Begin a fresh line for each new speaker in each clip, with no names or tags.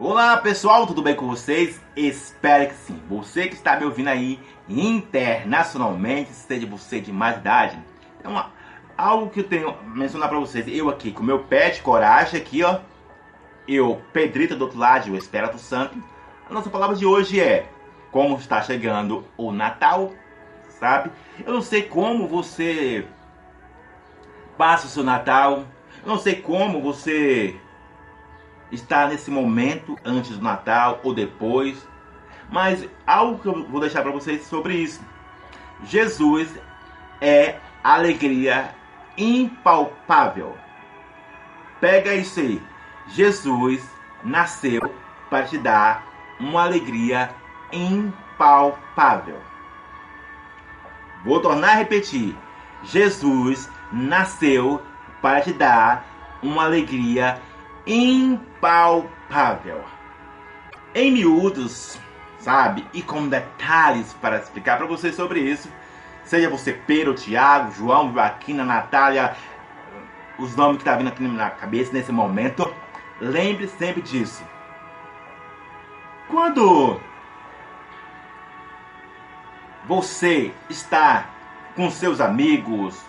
Olá pessoal, tudo bem com vocês? Espero que sim. Você que está me ouvindo aí internacionalmente, seja você de mais idade, é uma, algo que eu tenho mencionar para vocês. Eu aqui com meu pet coragem aqui, ó. Eu, Pedrita do outro lado, o Espírito Santo. A nossa palavra de hoje é como está chegando o Natal, sabe? Eu não sei como você passa o seu Natal. Eu não sei como você está nesse momento antes do Natal ou depois, mas algo que eu vou deixar para vocês sobre isso. Jesus é alegria impalpável. Pega isso aí. Jesus nasceu para te dar uma alegria impalpável. Vou tornar a repetir. Jesus nasceu para te dar uma alegria impalpável. Em miúdos, sabe? E com detalhes para explicar para você sobre isso. Seja você Pedro, Tiago, João, Joaquina, Natália, os nomes que tá vindo aqui na cabeça nesse momento. Lembre sempre disso. Quando você está com seus amigos,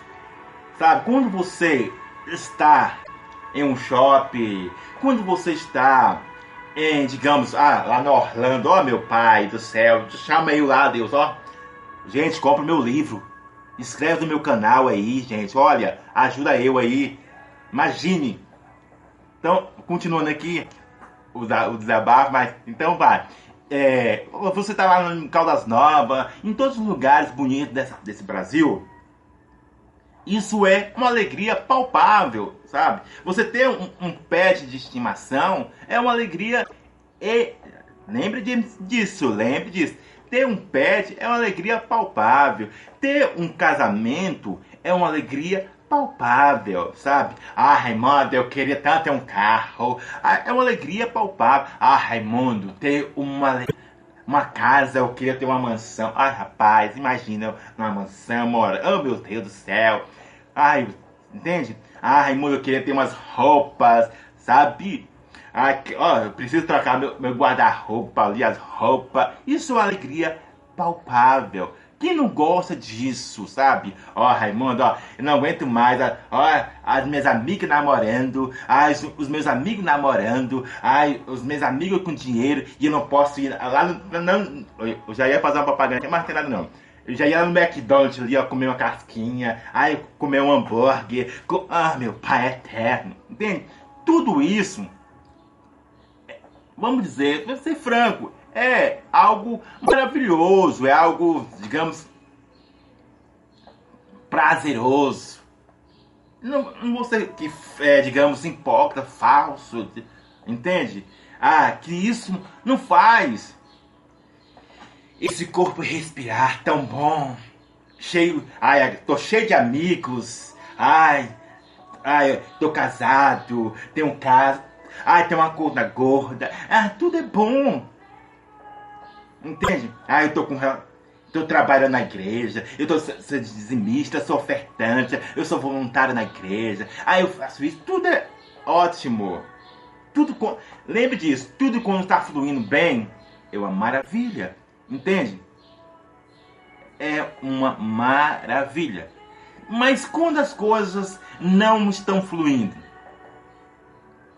sabe? Quando você está em um shopping, quando você está em, digamos, ah, lá no Orlando, ó oh, meu pai do céu, chama eu lá, Deus, ó. Gente, compra meu livro. Inscreve no meu canal aí, gente. Olha, ajuda eu aí. Imagine. Então, continuando aqui o, o desabafo, mas então vai. É, você tá lá em Caldas Novas, em todos os lugares bonitos desse Brasil, isso é uma alegria palpável, sabe? Você ter um, um pet de estimação é uma alegria. E, lembre disso, lembre disso. Ter um pet é uma alegria palpável. Ter um casamento é uma alegria palpável, sabe? Ah, Raimundo, eu queria tanto ter um carro. Ah, é uma alegria palpável. Ah, Raimundo, ter uma uma casa, eu queria ter uma mansão. Ai, rapaz, imagina uma mansão, mora. Oh, meu Deus do céu. Ai, entende? Ai, Raimundo, eu queria ter umas roupas, sabe? Ai, ó, eu preciso trocar meu, meu guarda-roupa ali, as roupas. Isso é uma alegria palpável. Quem não gosta disso, sabe? Ó, Raimundo, ó, eu não aguento mais. Ó, as minhas amigas namorando, as, os meus amigos namorando, ai, os meus amigos com dinheiro e eu não posso ir lá no. Não, eu já ia fazer uma propaganda, mas não tem nada não. Eu já ia no McDonald's ali, ó, comer uma casquinha, ai, comer um hambúrguer. Ah, meu pai é eterno. Entende? Tudo isso, vamos dizer, vou ser franco, é algo maravilhoso, é algo, digamos, prazeroso. Não, não vou ser que, é, digamos, hipócrita, falso, entende? Ah, que isso não faz esse corpo respirar tão bom. Cheio, ai, tô cheio de amigos. Ai, ai, tô casado, tenho um caso. Ai, tem uma conta gorda. Ah, tudo é bom. Entende? Ah, eu tô com. Tô trabalhando na igreja, eu tô sou dizimista, sou ofertante, eu sou voluntário na igreja, ah, eu faço isso, tudo é ótimo. Tudo com... Lembre disso, tudo quando está fluindo bem é uma maravilha. Entende? É uma maravilha. Mas quando as coisas não estão fluindo,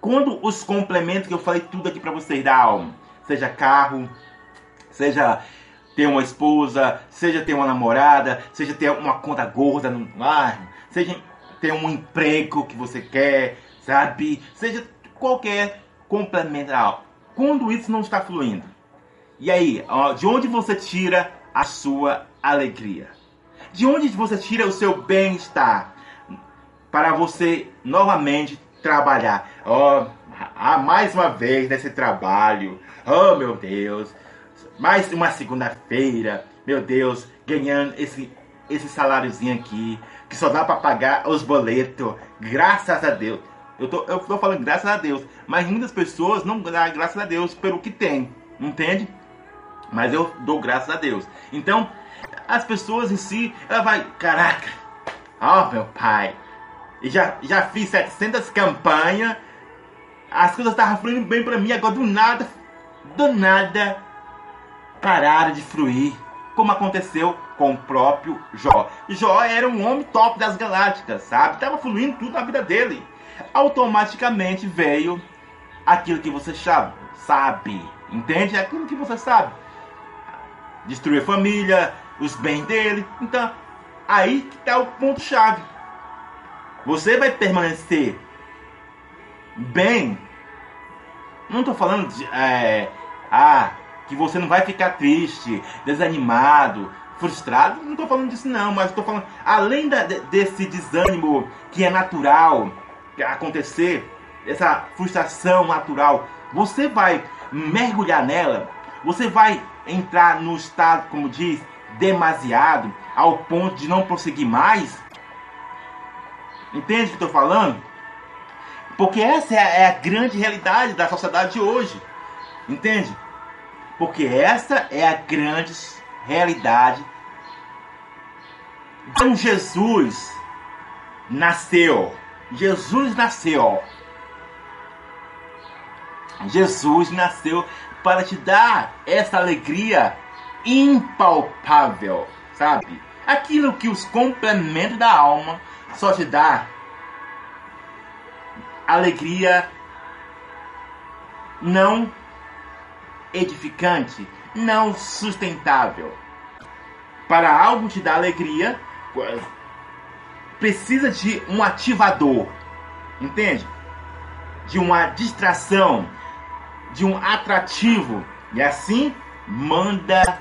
quando os complementos que eu falei tudo aqui para vocês da alma, seja carro, seja ter uma esposa, seja ter uma namorada, seja ter uma conta gorda no bairro, seja ter um emprego que você quer, sabe? Seja qualquer complemento. Quando isso não está fluindo. E aí, de onde você tira a sua alegria? De onde você tira o seu bem-estar? Para você novamente trabalhar. Oh, ah, mais uma vez nesse trabalho. Oh, meu Deus. Mais uma segunda-feira. Meu Deus, ganhando esse esse saláriozinho aqui, que só dá para pagar os boletos. Graças a Deus. Eu tô, eu tô falando graças a Deus, mas muitas pessoas não dão graças a Deus pelo que tem, entende? Mas eu dou graças a Deus. Então, as pessoas em si, ela vai, caraca, ó oh, meu pai, e já, já fiz 700 campanhas as coisas estavam fluindo bem para mim, agora do nada, do nada, pararam de fluir, como aconteceu com o próprio Jó. Jó era um homem top das galácticas, sabe? Tava fluindo tudo na vida dele. Automaticamente veio aquilo que você sabe, sabe, entende? Aquilo que você sabe. Destruir a família, os bens dele. Então, aí que está o ponto-chave. Você vai permanecer bem. Não estou falando de. É, ah, que você não vai ficar triste, desanimado, frustrado. Não estou falando disso, não. Mas estou falando. Além da, desse desânimo que é natural acontecer, essa frustração natural, você vai mergulhar nela. Você vai entrar no estado, como diz, demasiado, ao ponto de não prosseguir mais. Entende o que estou falando? Porque essa é a grande realidade da sociedade de hoje. Entende? Porque essa é a grande realidade. Então Jesus nasceu. Jesus nasceu. Jesus nasceu para te dar essa alegria impalpável, sabe? Aquilo que os complementos da alma só te dá alegria não edificante, não sustentável. Para algo te dar alegria, precisa de um ativador, entende? De uma distração, de um atrativo. E assim manda,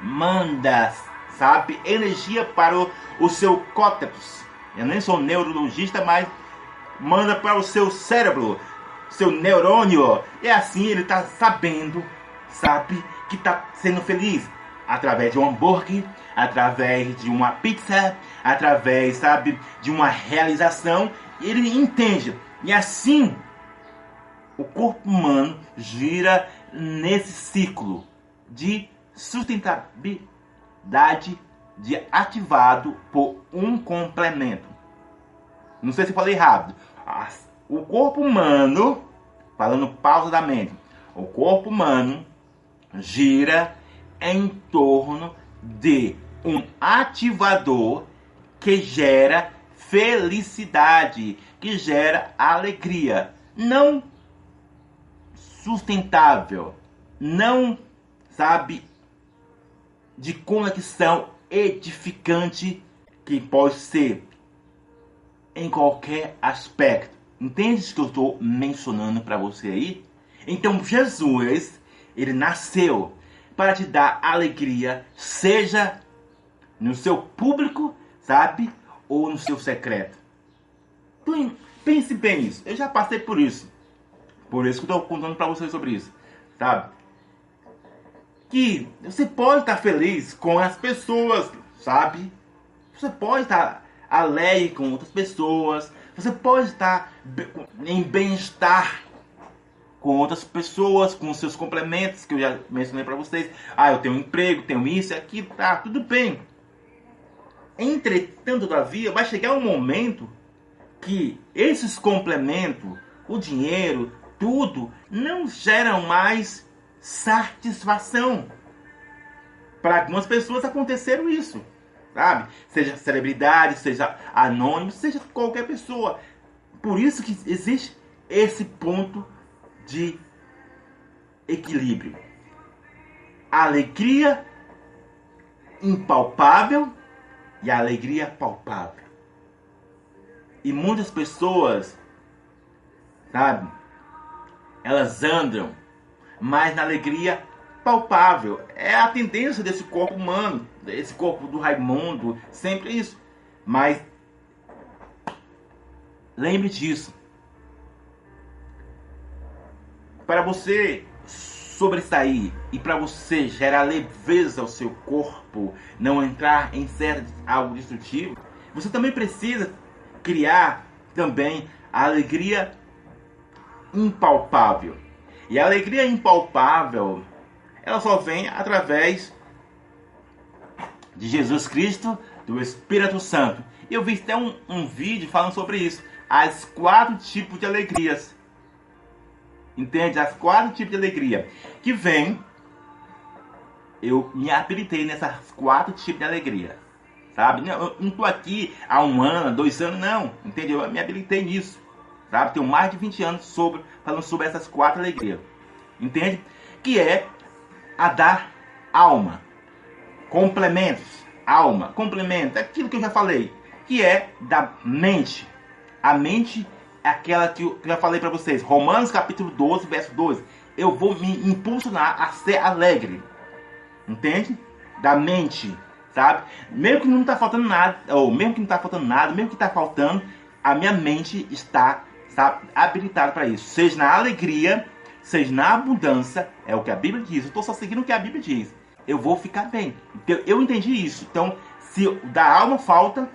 manda, sabe, energia para o, o seu córtex. Eu nem sou neurologista, mas manda para o seu cérebro, seu neurônio. E assim ele está sabendo, sabe, que está sendo feliz. Através de um hambúrguer, através de uma pizza, através, sabe, de uma realização. Ele entende. E assim, o corpo humano gira nesse ciclo de sustentabilidade de ativado por um complemento. Não sei se falei rápido. O corpo humano, falando pausadamente, o corpo humano gira em torno de um ativador que gera felicidade, que gera alegria, não sustentável, não sabe de conexão edificante que pode ser em qualquer aspecto. Entende que eu estou mencionando para você aí? Então Jesus, ele nasceu para te dar alegria, seja no seu público, sabe? Ou no seu secreto. Pense bem nisso. Eu já passei por isso. Por isso que eu estou contando para vocês sobre isso, sabe? Que você pode estar feliz com as pessoas, sabe? Você pode estar alegre com outras pessoas. Você pode estar em bem-estar com outras pessoas, com seus complementos que eu já mencionei para vocês. Ah, eu tenho um emprego, tenho isso aquilo, tá, tudo bem. Entretanto, todavia, vai chegar um momento que esses complementos, o dinheiro, tudo, não geram mais satisfação. Para algumas pessoas aconteceram isso sabe? Seja celebridade, seja anônimo, seja qualquer pessoa. Por isso que existe esse ponto de equilíbrio. Alegria impalpável e alegria palpável. E muitas pessoas, sabe, elas andam mais na alegria palpável. É a tendência desse corpo humano, desse corpo do Raimundo, sempre isso. Mas lembre disso. Para você sobressair e para você gerar leveza ao seu corpo, não entrar em certo algo destrutivo, você também precisa criar também a alegria impalpável. E a alegria impalpável ela só vem através de Jesus Cristo, do Espírito Santo. Eu vi até um, um vídeo falando sobre isso. As quatro tipos de alegrias. Entende? As quatro tipos de alegria que vem. Eu me habilitei nessas quatro tipos de alegria. Sabe? Eu não estou aqui há um ano, dois anos, não. Entendeu? Eu me habilitei nisso. Sabe? Tenho mais de 20 anos sobre, falando sobre essas quatro alegrias. Entende? Que é a dar alma. Complementos. Alma. Complemento. Aquilo que eu já falei. Que é da mente. A mente é aquela que eu já falei para vocês. Romanos capítulo 12, verso 12. Eu vou me impulsionar a ser alegre. Entende? Da mente. Sabe? Mesmo que não está faltando nada. Ou mesmo que não está faltando nada. Mesmo que está faltando. A minha mente está, está habilitada para isso. Seja na alegria seja na abundância, é o que a Bíblia diz. Eu estou só seguindo o que a Bíblia diz. Eu vou ficar bem. Eu entendi isso. Então, se da alma falta,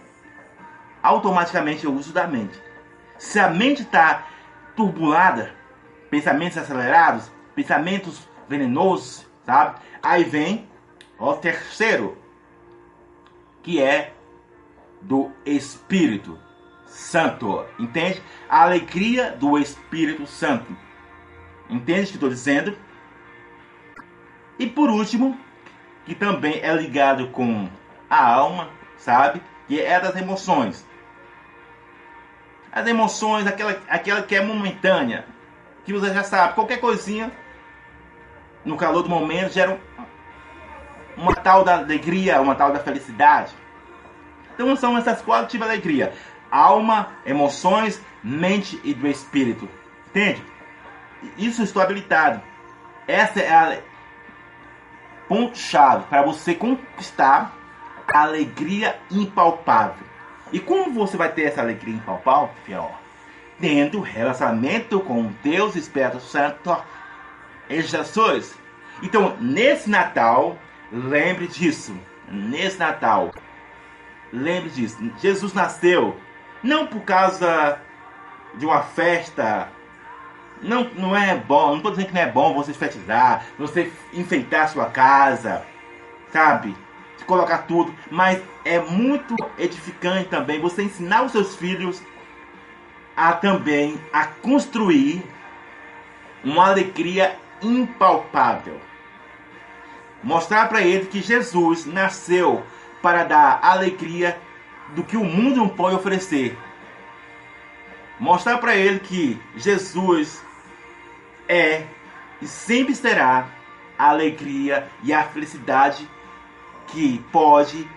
automaticamente eu uso da mente. Se a mente está turbulada, pensamentos acelerados, pensamentos venenosos, sabe? Aí vem o terceiro, que é do Espírito Santo. Entende? A alegria do Espírito Santo. Entende o que estou dizendo? E por último, que também é ligado com a alma, sabe? Que é das emoções. As emoções, aquela, aquela que é momentânea, que você já sabe, qualquer coisinha no calor do momento gera uma tal da alegria, uma tal da felicidade. Então são essas quatro tipos de alegria: alma, emoções, mente e do espírito. Entende? isso estou habilitado. Essa é a ponto-chave para você conquistar a alegria impalpável. E como você vai ter essa alegria impalpável? Tendo relacionamento com Deus Espírito Santo em Jesus. Então, nesse Natal, lembre disso. Nesse Natal, lembre disso. Jesus nasceu não por causa de uma festa não, não é bom, não estou dizendo que não é bom você festizar, você enfeitar a sua casa, sabe? Colocar tudo, mas é muito edificante também você ensinar os seus filhos a também a construir uma alegria impalpável. Mostrar para eles que Jesus nasceu para dar alegria do que o mundo não pode oferecer. Mostrar para ele que Jesus é e sempre será a alegria e a felicidade que pode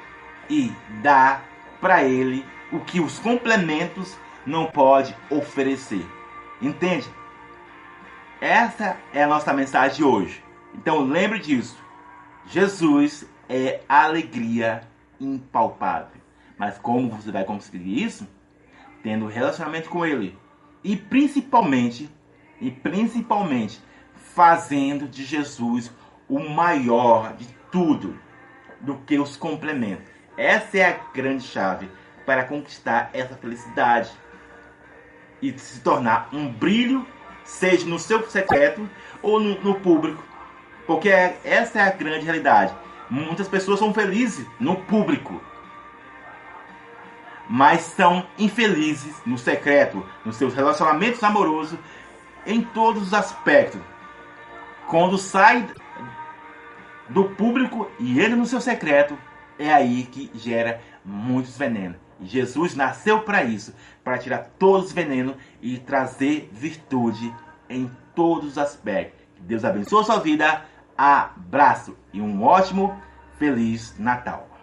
e dá para ele o que os complementos não pode oferecer. Entende? Essa é a nossa mensagem de hoje. Então lembre disso. Jesus é alegria impalpável. Mas como você vai conseguir isso? Tendo relacionamento com ele e principalmente e principalmente fazendo de Jesus o maior de tudo do que os complementos. Essa é a grande chave para conquistar essa felicidade e se tornar um brilho, seja no seu secreto ou no, no público. Porque essa é a grande realidade. Muitas pessoas são felizes no público, mas são infelizes no secreto, nos seus relacionamentos amorosos em todos os aspectos. Quando sai do público e entra no seu secreto, é aí que gera muitos venenos. Jesus nasceu para isso, para tirar todos os venenos e trazer virtude em todos os aspectos. Deus abençoe a sua vida. Abraço e um ótimo, feliz Natal.